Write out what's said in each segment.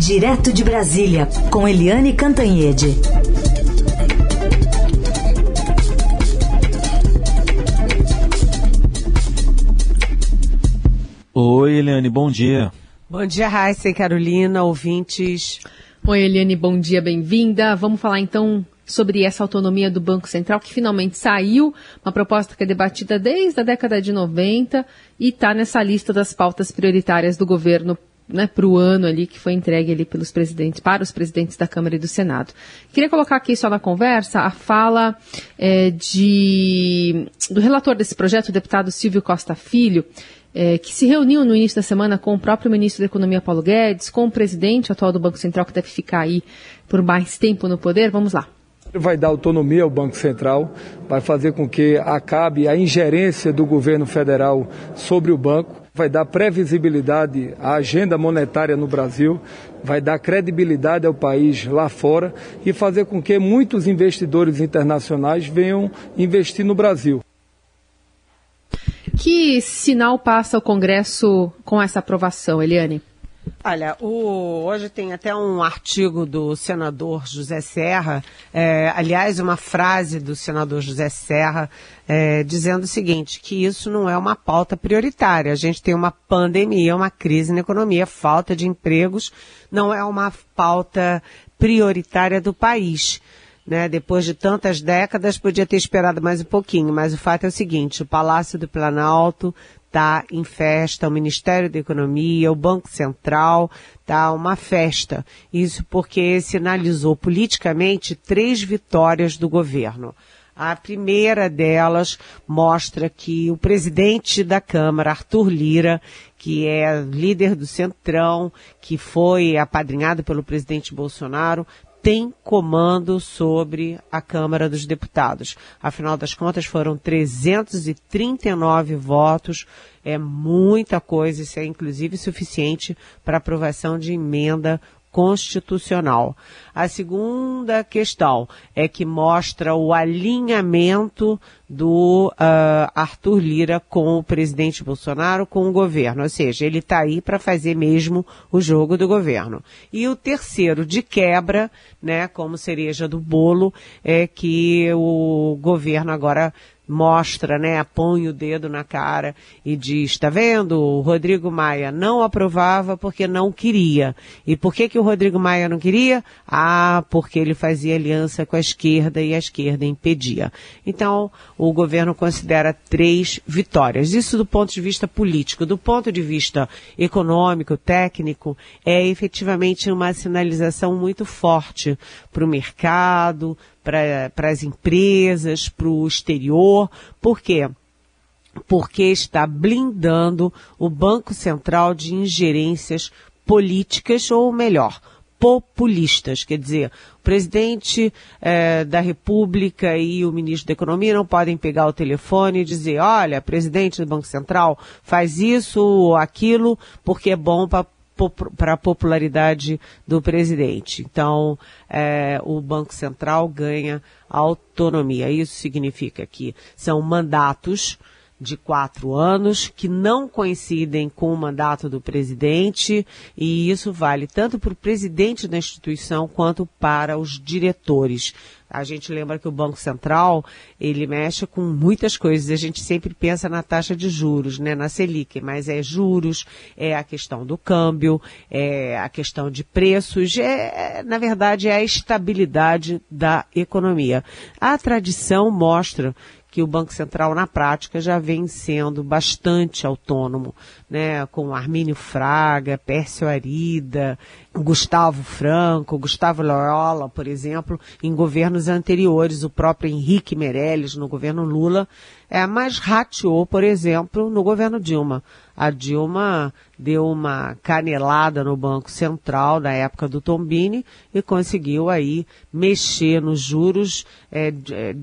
Direto de Brasília, com Eliane Cantanhede. Oi, Eliane, bom dia. Bom dia, Raíssa e Carolina, ouvintes. Oi, Eliane, bom dia, bem-vinda. Vamos falar então sobre essa autonomia do Banco Central, que finalmente saiu, uma proposta que é debatida desde a década de 90 e está nessa lista das pautas prioritárias do governo né, para o ano ali que foi entregue ali pelos presidentes, para os presidentes da Câmara e do Senado. Queria colocar aqui só na conversa a fala é, de, do relator desse projeto, o deputado Silvio Costa Filho, é, que se reuniu no início da semana com o próprio ministro da Economia, Paulo Guedes, com o presidente atual do Banco Central, que deve ficar aí por mais tempo no poder. Vamos lá. Vai dar autonomia ao Banco Central, vai fazer com que acabe a ingerência do governo federal sobre o banco vai dar previsibilidade à agenda monetária no Brasil, vai dar credibilidade ao país lá fora e fazer com que muitos investidores internacionais venham investir no Brasil. Que sinal passa o Congresso com essa aprovação, Eliane? Olha, o, hoje tem até um artigo do senador José Serra, é, aliás, uma frase do senador José Serra, é, dizendo o seguinte, que isso não é uma pauta prioritária. A gente tem uma pandemia, uma crise na economia, falta de empregos, não é uma pauta prioritária do país. Né, depois de tantas décadas, podia ter esperado mais um pouquinho, mas o fato é o seguinte, o Palácio do Planalto está em festa, o Ministério da Economia, o Banco Central, tá uma festa. Isso porque sinalizou politicamente três vitórias do governo. A primeira delas mostra que o presidente da Câmara, Arthur Lira, que é líder do Centrão, que foi apadrinhado pelo presidente Bolsonaro, tem comando sobre a Câmara dos Deputados. Afinal das contas, foram 339 votos, é muita coisa, isso é inclusive suficiente para aprovação de emenda constitucional. A segunda questão é que mostra o alinhamento do uh, Arthur Lira com o presidente Bolsonaro, com o governo. Ou seja, ele está aí para fazer mesmo o jogo do governo. E o terceiro, de quebra, né, como cereja do bolo, é que o governo agora mostra, né, põe o dedo na cara e diz, está vendo, o Rodrigo Maia não aprovava porque não queria. E por que que o Rodrigo Maia não queria? Ah, porque ele fazia aliança com a esquerda e a esquerda impedia. Então, o governo considera três vitórias. Isso do ponto de vista político. Do ponto de vista econômico, técnico, é efetivamente uma sinalização muito forte para o mercado, para as empresas, para o exterior. Por quê? Porque está blindando o Banco Central de ingerências políticas, ou melhor, populistas. Quer dizer, o presidente eh, da República e o ministro da Economia não podem pegar o telefone e dizer, olha, presidente do Banco Central, faz isso ou aquilo porque é bom para para a popularidade do presidente. Então, é, o Banco Central ganha autonomia. Isso significa que são mandatos de quatro anos que não coincidem com o mandato do presidente e isso vale tanto para o presidente da instituição quanto para os diretores. A gente lembra que o Banco Central, ele mexe com muitas coisas. A gente sempre pensa na taxa de juros, né, na Selic, mas é juros, é a questão do câmbio, é a questão de preços, é, na verdade, é a estabilidade da economia. A tradição mostra que o Banco Central, na prática, já vem sendo bastante autônomo, né, com Armínio Fraga, Pércio Arida, Gustavo Franco, Gustavo Loyola, por exemplo, em governos anteriores, o próprio Henrique Meirelles no governo Lula, é, mas rateou, por exemplo, no governo Dilma. A Dilma deu uma canelada no Banco Central na época do Tombini e conseguiu aí mexer nos juros, é, é,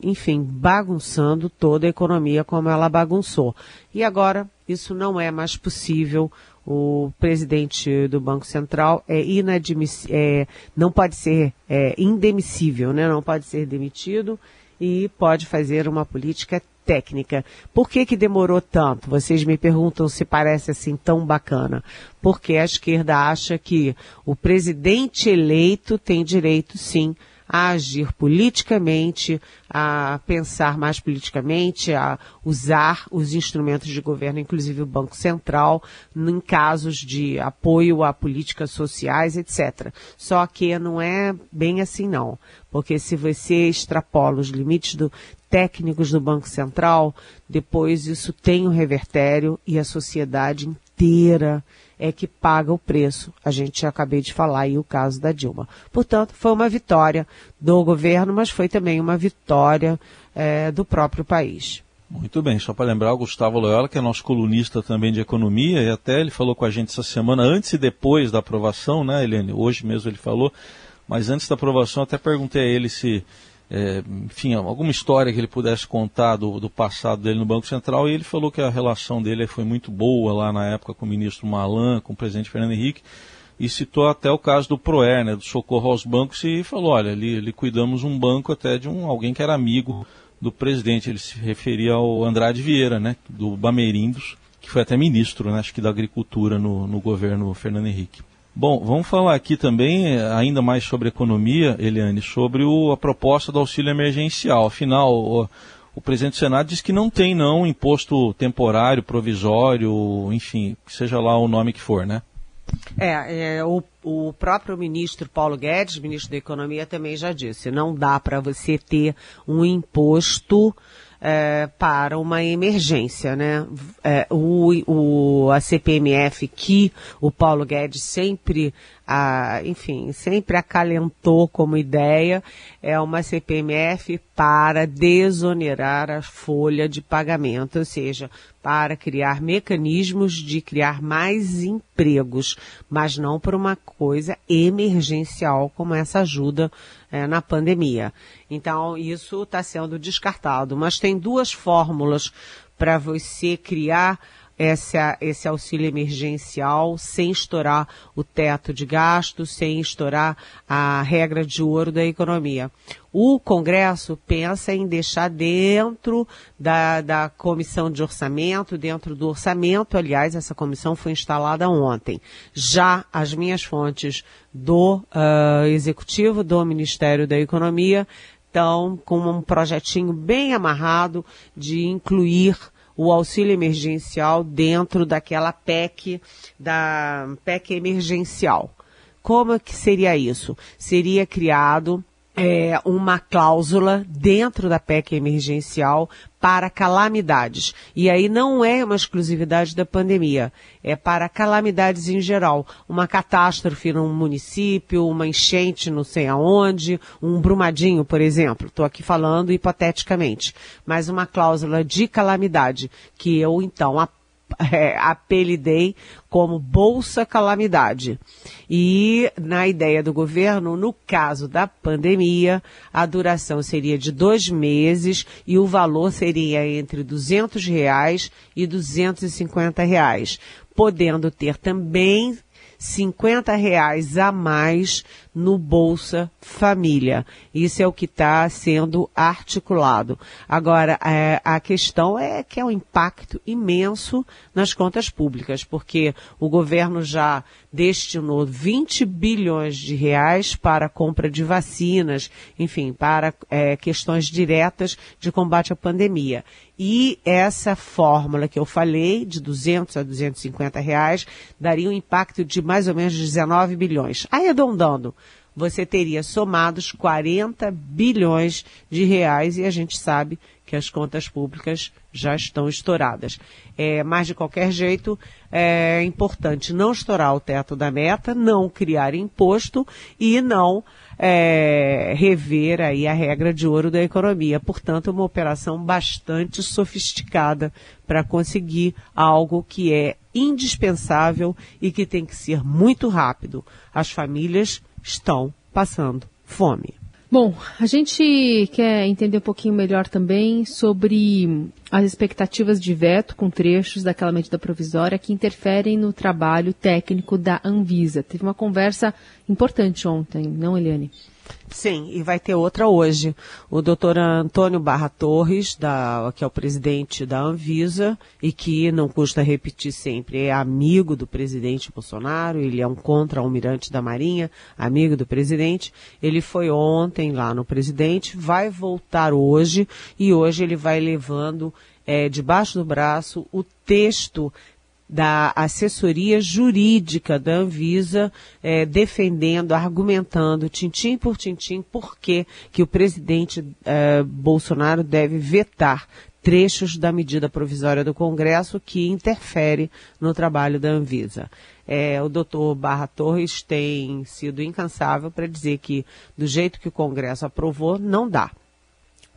enfim, bagunçando toda a economia como ela bagunçou. E agora isso não é mais possível o presidente do Banco Central é inadmissível, é, não pode ser é, indemissível, né? não pode ser demitido e pode fazer uma política técnica. Por que, que demorou tanto? Vocês me perguntam se parece assim tão bacana. Porque a esquerda acha que o presidente eleito tem direito, sim, a agir politicamente, a pensar mais politicamente, a usar os instrumentos de governo, inclusive o Banco Central, em casos de apoio a políticas sociais, etc. Só que não é bem assim não, porque se você extrapola os limites do técnicos do Banco Central, depois isso tem um revertério e a sociedade inteira é que paga o preço. A gente acabei de falar aí o caso da Dilma. Portanto, foi uma vitória do governo, mas foi também uma vitória é, do próprio país. Muito bem, só para lembrar, o Gustavo Loyola, que é nosso colunista também de economia, e até ele falou com a gente essa semana, antes e depois da aprovação, né, Helene? Hoje mesmo ele falou, mas antes da aprovação, até perguntei a ele se é, enfim, alguma história que ele pudesse contar do, do, passado dele no Banco Central, e ele falou que a relação dele foi muito boa lá na época com o ministro Malan, com o presidente Fernando Henrique, e citou até o caso do Proer, né, do socorro aos bancos, e falou, olha, ali, cuidamos um banco até de um alguém que era amigo do presidente, ele se referia ao Andrade Vieira, né, do Bamerindos, que foi até ministro, né, acho que da agricultura no, no governo Fernando Henrique. Bom, vamos falar aqui também, eh, ainda mais sobre economia, Eliane, sobre o, a proposta do auxílio emergencial. Afinal, o, o presidente do Senado diz que não tem não imposto temporário, provisório, enfim, seja lá o nome que for, né? É, é o, o, próprio ministro Paulo Guedes, ministro da Economia, também já disse, não dá para você ter um imposto é, para uma emergência, né? É, o, o, a CPMF que o Paulo Guedes sempre, a, enfim, sempre acalentou como ideia, é uma CPMF para desonerar a folha de pagamento, ou seja, para criar mecanismos de criar mais empregos, mas não por uma coisa emergencial como essa ajuda é, na pandemia. Então, isso está sendo descartado. Mas tem duas fórmulas para você criar essa, esse auxílio emergencial sem estourar o teto de gastos, sem estourar a regra de ouro da economia. O Congresso pensa em deixar dentro da, da comissão de orçamento, dentro do orçamento, aliás, essa comissão foi instalada ontem. Já as minhas fontes do uh, Executivo, do Ministério da Economia, estão com um projetinho bem amarrado de incluir o auxílio emergencial dentro daquela PEC, da PEC emergencial. Como que seria isso? Seria criado é, uma cláusula dentro da PEC emergencial para calamidades. E aí não é uma exclusividade da pandemia, é para calamidades em geral. Uma catástrofe num município, uma enchente não sei aonde, um brumadinho, por exemplo. Estou aqui falando hipoteticamente. Mas uma cláusula de calamidade que eu então é, apelidei como Bolsa Calamidade. E na ideia do governo, no caso da pandemia, a duração seria de dois meses e o valor seria entre 200 reais e 250 reais, podendo ter também 50 reais a mais no Bolsa Família. Isso é o que está sendo articulado. Agora, é, a questão é que é um impacto imenso nas contas públicas, porque o governo já destinou 20 bilhões de reais para compra de vacinas, enfim, para é, questões diretas de combate à pandemia. E essa fórmula que eu falei, de 200 a 250 reais, daria um impacto de mais ou menos 19 bilhões. Arredondando, você teria somados 40 bilhões de reais e a gente sabe que as contas públicas já estão estouradas. É, mas, de qualquer jeito, é importante não estourar o teto da meta, não criar imposto e não é, rever aí a regra de ouro da economia. Portanto, uma operação bastante sofisticada para conseguir algo que é indispensável e que tem que ser muito rápido. As famílias estão passando fome. Bom, a gente quer entender um pouquinho melhor também sobre as expectativas de veto com trechos daquela medida provisória que interferem no trabalho técnico da Anvisa. Teve uma conversa importante ontem, não, Eliane? Sim, e vai ter outra hoje. O doutor Antônio Barra Torres, da, que é o presidente da Anvisa, e que, não custa repetir sempre, é amigo do presidente Bolsonaro, ele é um contra-almirante da Marinha, amigo do presidente. Ele foi ontem lá no presidente, vai voltar hoje, e hoje ele vai levando é, debaixo do braço o texto da assessoria jurídica da Anvisa, é, defendendo, argumentando, tintim por tintim, por que o presidente é, Bolsonaro deve vetar trechos da medida provisória do Congresso que interfere no trabalho da Anvisa. É, o doutor Barra Torres tem sido incansável para dizer que, do jeito que o Congresso aprovou, não dá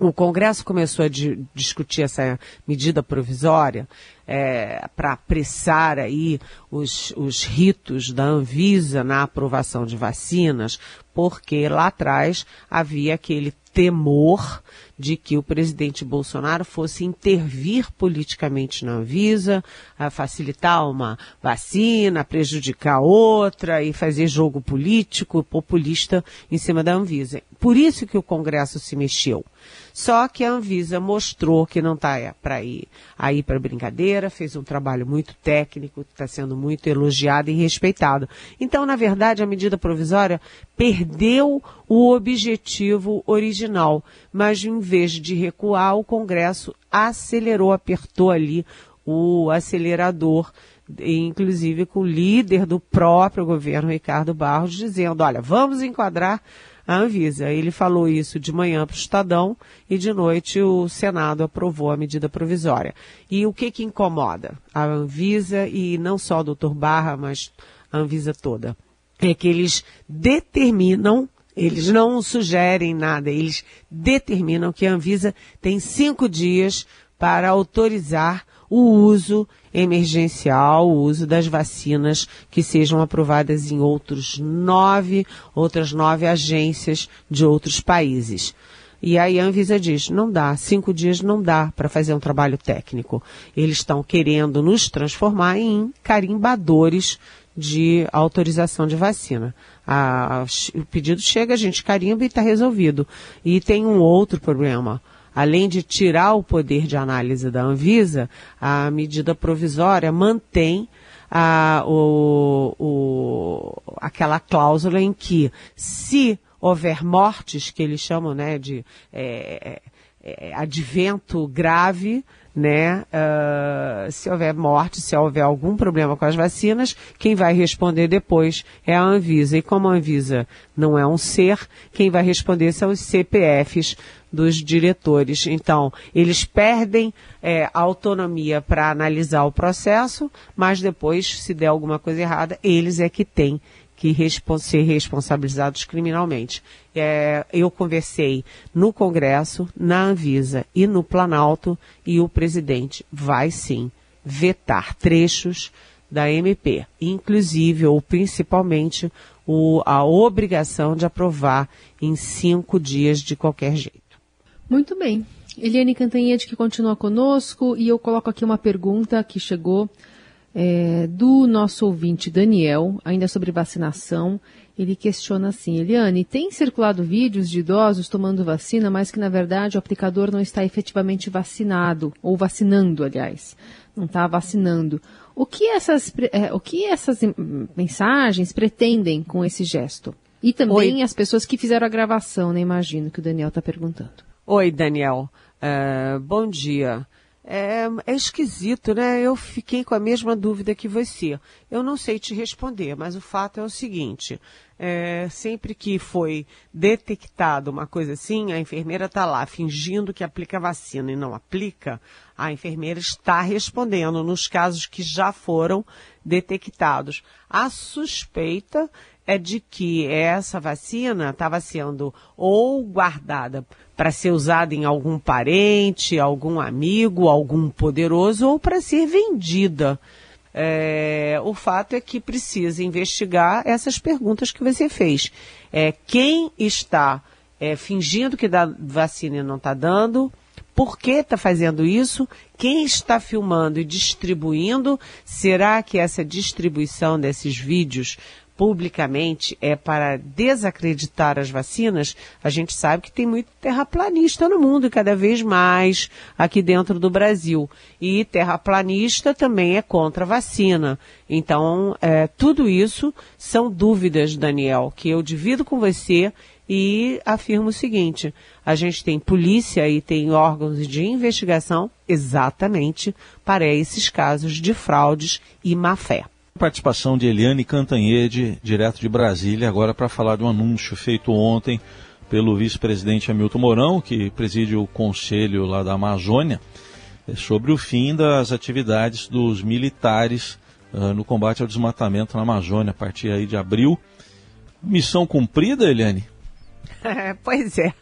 o Congresso começou a di discutir essa medida provisória é, para apressar aí os, os ritos da Anvisa na aprovação de vacinas, porque lá atrás havia aquele temor de que o presidente Bolsonaro fosse intervir politicamente na Anvisa, a facilitar uma vacina, prejudicar outra e fazer jogo político, populista em cima da Anvisa. Por isso que o Congresso se mexeu. Só que a Anvisa mostrou que não está para ir aí para brincadeira, fez um trabalho muito técnico, está sendo muito elogiado e respeitado. Então, na verdade, a medida provisória perdeu o objetivo original, mas em vez de recuar, o Congresso acelerou, apertou ali o acelerador inclusive com o líder do próprio governo, Ricardo Barros, dizendo, olha, vamos enquadrar a Anvisa. Ele falou isso de manhã para o Estadão e de noite o Senado aprovou a medida provisória. E o que que incomoda a Anvisa e não só o doutor Barra, mas a Anvisa toda? É que eles determinam eles não sugerem nada, eles determinam que a Anvisa tem cinco dias para autorizar o uso emergencial, o uso das vacinas que sejam aprovadas em outros nove, outras nove agências de outros países. E aí a Anvisa diz, não dá, cinco dias não dá para fazer um trabalho técnico. Eles estão querendo nos transformar em carimbadores de autorização de vacina. A, o pedido chega, a gente carimba e está resolvido. E tem um outro problema além de tirar o poder de análise da Anvisa, a medida provisória mantém a, o, o, aquela cláusula em que, se houver mortes, que eles chamam né, de é, é, é advento grave, né? Uh, se houver morte, se houver algum problema com as vacinas, quem vai responder depois é a Anvisa. E como a Anvisa não é um ser, quem vai responder são os CPFs dos diretores. Então, eles perdem é, autonomia para analisar o processo, mas depois, se der alguma coisa errada, eles é que têm que ser responsabilizados criminalmente. É, eu conversei no Congresso, na Anvisa e no Planalto e o presidente vai sim vetar trechos da MP, inclusive ou principalmente o, a obrigação de aprovar em cinco dias de qualquer jeito. Muito bem. Eliane Cantanhede que continua conosco e eu coloco aqui uma pergunta que chegou é, do nosso ouvinte Daniel, ainda sobre vacinação. Ele questiona assim: Eliane, tem circulado vídeos de idosos tomando vacina, mas que na verdade o aplicador não está efetivamente vacinado, ou vacinando, aliás, não está vacinando. O que essas, é, o que essas mensagens pretendem com esse gesto? E também Oi. as pessoas que fizeram a gravação, né? Imagino que o Daniel está perguntando. Oi, Daniel. Uh, bom dia. É, é, esquisito, né? Eu fiquei com a mesma dúvida que você. Eu não sei te responder, mas o fato é o seguinte: é, sempre que foi detectado uma coisa assim, a enfermeira está lá fingindo que aplica vacina e não aplica, a enfermeira está respondendo nos casos que já foram detectados. A suspeita é de que essa vacina estava sendo ou guardada para ser usada em algum parente, algum amigo, algum poderoso ou para ser vendida. É, o fato é que precisa investigar essas perguntas que você fez. É, quem está é, fingindo que dá vacina e não está dando, Por que está fazendo isso? Quem está filmando e distribuindo? Será que essa distribuição desses vídeos publicamente é para desacreditar as vacinas, a gente sabe que tem muito terraplanista no mundo e cada vez mais aqui dentro do Brasil. E terraplanista também é contra a vacina. Então, é, tudo isso são dúvidas, Daniel, que eu divido com você e afirmo o seguinte: a gente tem polícia e tem órgãos de investigação exatamente para esses casos de fraudes e má fé. Participação de Eliane Cantanhede, direto de Brasília, agora para falar de um anúncio feito ontem pelo vice-presidente Hamilton Mourão, que preside o conselho lá da Amazônia, é sobre o fim das atividades dos militares uh, no combate ao desmatamento na Amazônia, a partir aí de abril. Missão cumprida, Eliane? pois é.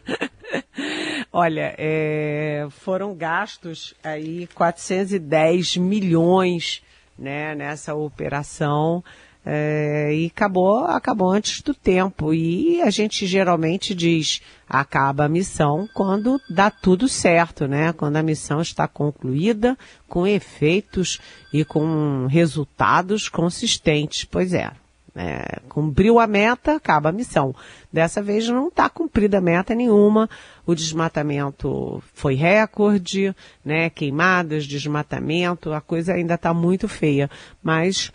Olha, é, foram gastos aí 410 milhões né, nessa operação. É, e acabou, acabou antes do tempo. E a gente geralmente diz, acaba a missão quando dá tudo certo, né? Quando a missão está concluída, com efeitos e com resultados consistentes. Pois é. É, cumpriu a meta, acaba a missão. Dessa vez não está cumprida meta nenhuma. O desmatamento foi recorde, né? Queimadas, desmatamento, a coisa ainda está muito feia. Mas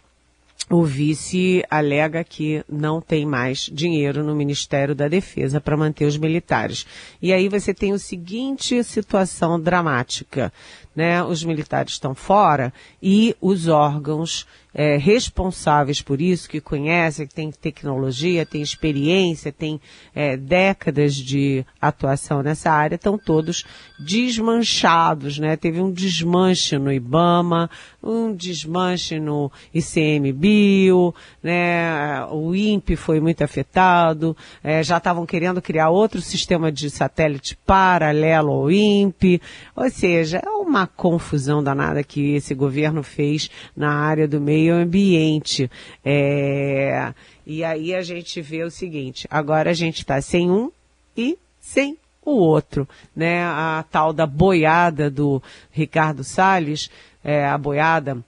o vice alega que não tem mais dinheiro no Ministério da Defesa para manter os militares. E aí você tem o seguinte situação dramática, né? Os militares estão fora e os órgãos é, responsáveis por isso, que conhecem, que têm tecnologia, têm experiência, têm é, décadas de atuação nessa área, estão todos desmanchados, né? Teve um desmanche no IBAMA, um desmanche no ICMBio, né? O INPE foi muito afetado, é, já estavam querendo criar outro sistema de satélite paralelo ao INPE, ou seja, é uma confusão danada que esse governo fez na área do meio ambiente. É, e aí a gente vê o seguinte, agora a gente está sem um e sem o outro, né? A tal da boiada do Ricardo Salles, é, a boiada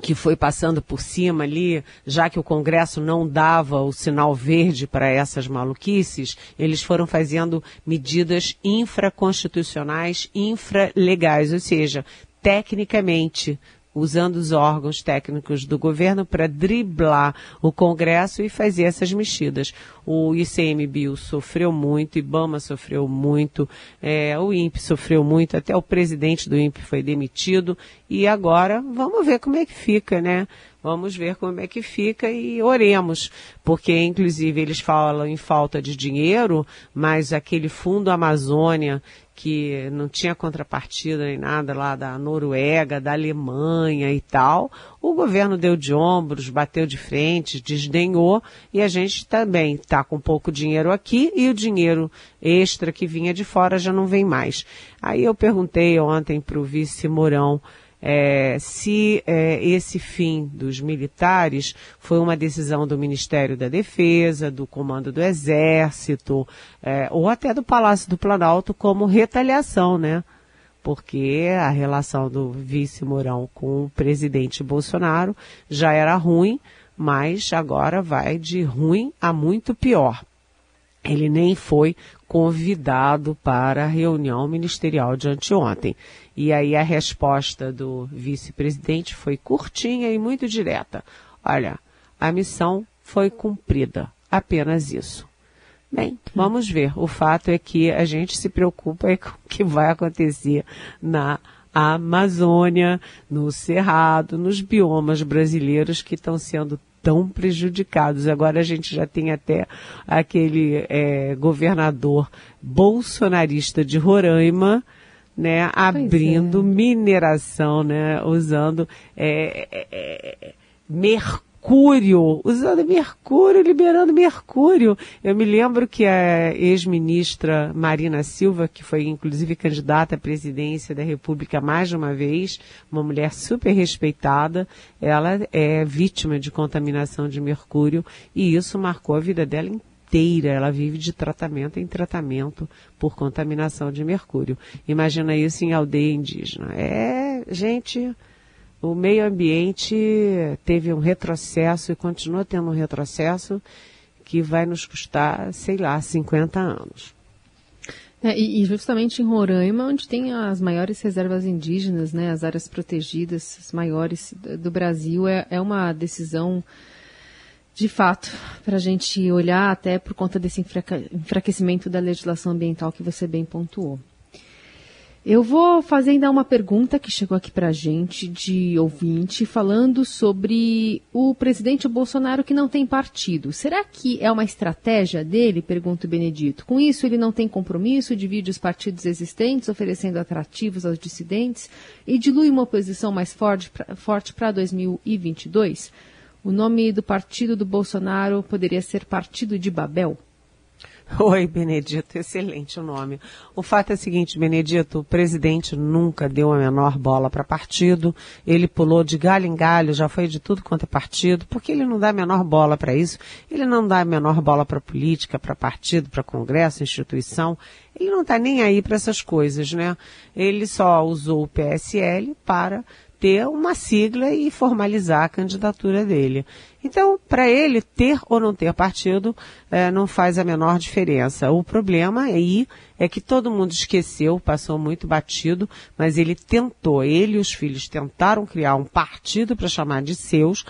que foi passando por cima ali, já que o Congresso não dava o sinal verde para essas maluquices, eles foram fazendo medidas infraconstitucionais, infralegais, ou seja, tecnicamente usando os órgãos técnicos do governo para driblar o Congresso e fazer essas mexidas. O ICMBio sofreu muito, IBAMA sofreu muito, é, o INPE sofreu muito, até o presidente do INPE foi demitido e agora vamos ver como é que fica, né? Vamos ver como é que fica e oremos, porque inclusive eles falam em falta de dinheiro, mas aquele fundo Amazônia que não tinha contrapartida nem nada lá da Noruega, da Alemanha e tal, o governo deu de ombros, bateu de frente, desdenhou e a gente também está com pouco dinheiro aqui e o dinheiro extra que vinha de fora já não vem mais. Aí eu perguntei ontem para o vice Mourão é, se é, esse fim dos militares foi uma decisão do Ministério da Defesa, do Comando do Exército, é, ou até do Palácio do Planalto como retaliação, né? Porque a relação do vice Mourão com o presidente Bolsonaro já era ruim, mas agora vai de ruim a muito pior. Ele nem foi convidado para a reunião ministerial de anteontem. E aí a resposta do vice-presidente foi curtinha e muito direta. Olha, a missão foi cumprida. Apenas isso. Bem, vamos ver. O fato é que a gente se preocupa com o que vai acontecer na Amazônia, no Cerrado, nos biomas brasileiros que estão sendo tão prejudicados. Agora a gente já tem até aquele é, governador bolsonarista de Roraima, né, abrindo é. mineração, né, usando é, é, é mercúrio mercúrio, usando mercúrio, liberando mercúrio. Eu me lembro que a ex-ministra Marina Silva, que foi inclusive candidata à presidência da República mais uma vez, uma mulher super respeitada, ela é vítima de contaminação de mercúrio e isso marcou a vida dela inteira ela vive de tratamento em tratamento por contaminação de mercúrio. Imagina isso em aldeia indígena. É, gente, o meio ambiente teve um retrocesso e continua tendo um retrocesso que vai nos custar, sei lá, 50 anos. É, e, justamente em Roraima, onde tem as maiores reservas indígenas, né, as áreas protegidas, as maiores do Brasil, é, é uma decisão de fato, para a gente olhar até por conta desse enfraquecimento da legislação ambiental que você bem pontuou. Eu vou fazer ainda uma pergunta que chegou aqui para a gente de ouvinte, falando sobre o presidente Bolsonaro que não tem partido. Será que é uma estratégia dele? Pergunta o Benedito. Com isso, ele não tem compromisso, divide os partidos existentes, oferecendo atrativos aos dissidentes e dilui uma oposição mais forte para 2022? O nome do partido do Bolsonaro poderia ser Partido de Babel? Oi, Benedito, excelente o nome. O fato é o seguinte, Benedito, o presidente nunca deu a menor bola para partido, ele pulou de galho em galho, já foi de tudo quanto é partido, porque ele não dá a menor bola para isso, ele não dá a menor bola para política, para partido, para congresso, instituição, ele não está nem aí para essas coisas, né? Ele só usou o PSL para ter uma sigla e formalizar a candidatura dele. Então, para ele ter ou não ter partido é, não faz a menor diferença. O problema aí é que todo mundo esqueceu, passou muito batido, mas ele tentou, ele e os filhos tentaram criar um partido para chamar de seus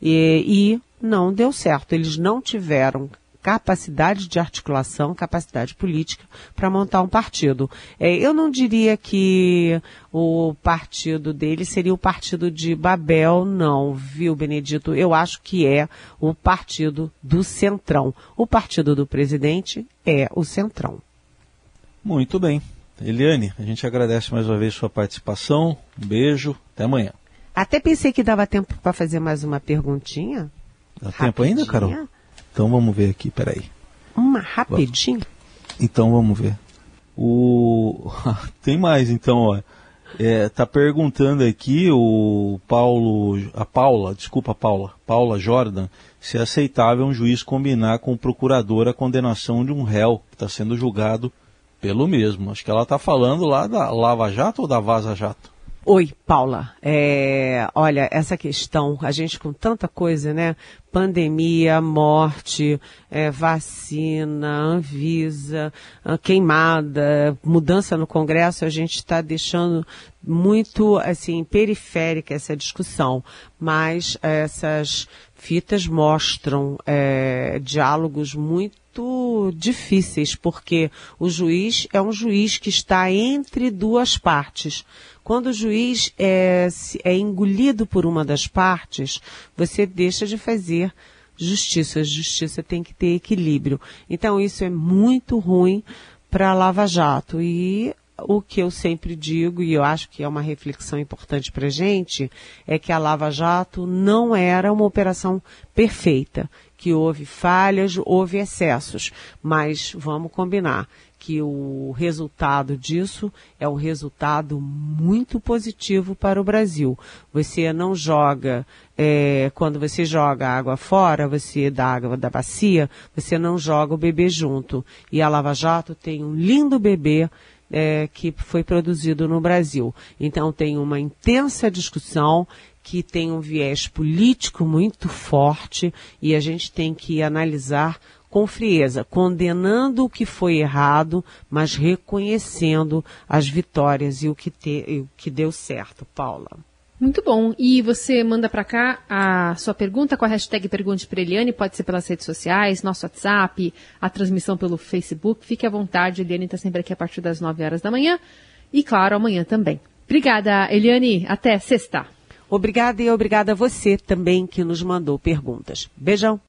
e, e não deu certo. Eles não tiveram capacidade de articulação, capacidade política para montar um partido. É, eu não diria que o partido dele seria o partido de Babel, não, viu, Benedito? Eu acho que é o partido do Centrão. O partido do presidente é o Centrão. Muito bem. Eliane, a gente agradece mais uma vez sua participação. Um beijo, até amanhã. Até pensei que dava tempo para fazer mais uma perguntinha. Dá Rapidinha. tempo ainda, Carol? Então vamos ver aqui, peraí. Uma rapidinho? Então vamos ver. O... Tem mais então, ó. É, tá perguntando aqui o Paulo, a Paula, desculpa Paula, Paula Jordan, se é aceitável um juiz combinar com o procurador a condenação de um réu que está sendo julgado pelo mesmo. Acho que ela está falando lá da Lava Jato ou da Vaza Jato? Oi, Paula. É, olha, essa questão, a gente com tanta coisa, né? Pandemia, morte, é, vacina, Anvisa, queimada, mudança no Congresso, a gente está deixando muito, assim, periférica essa discussão. Mas essas fitas mostram é, diálogos muito difíceis, porque o juiz é um juiz que está entre duas partes. Quando o juiz é, é engolido por uma das partes, você deixa de fazer justiça. A justiça tem que ter equilíbrio. Então isso é muito ruim para a Lava Jato. E o que eu sempre digo, e eu acho que é uma reflexão importante para a gente, é que a Lava Jato não era uma operação perfeita, que houve falhas, houve excessos, mas vamos combinar que o resultado disso é um resultado muito positivo para o Brasil. Você não joga, é, quando você joga água fora, você dá água da bacia, você não joga o bebê junto. E a Lava Jato tem um lindo bebê é, que foi produzido no Brasil. Então tem uma intensa discussão que tem um viés político muito forte e a gente tem que analisar com frieza, condenando o que foi errado, mas reconhecendo as vitórias e o que, te, o que deu certo, Paula. Muito bom. E você manda para cá a sua pergunta com a hashtag Pergunte para Eliane, pode ser pelas redes sociais, nosso WhatsApp, a transmissão pelo Facebook. Fique à vontade, Eliane está sempre aqui a partir das 9 horas da manhã e, claro, amanhã também. Obrigada, Eliane. Até sexta. Obrigada e obrigada a você também que nos mandou perguntas. Beijão.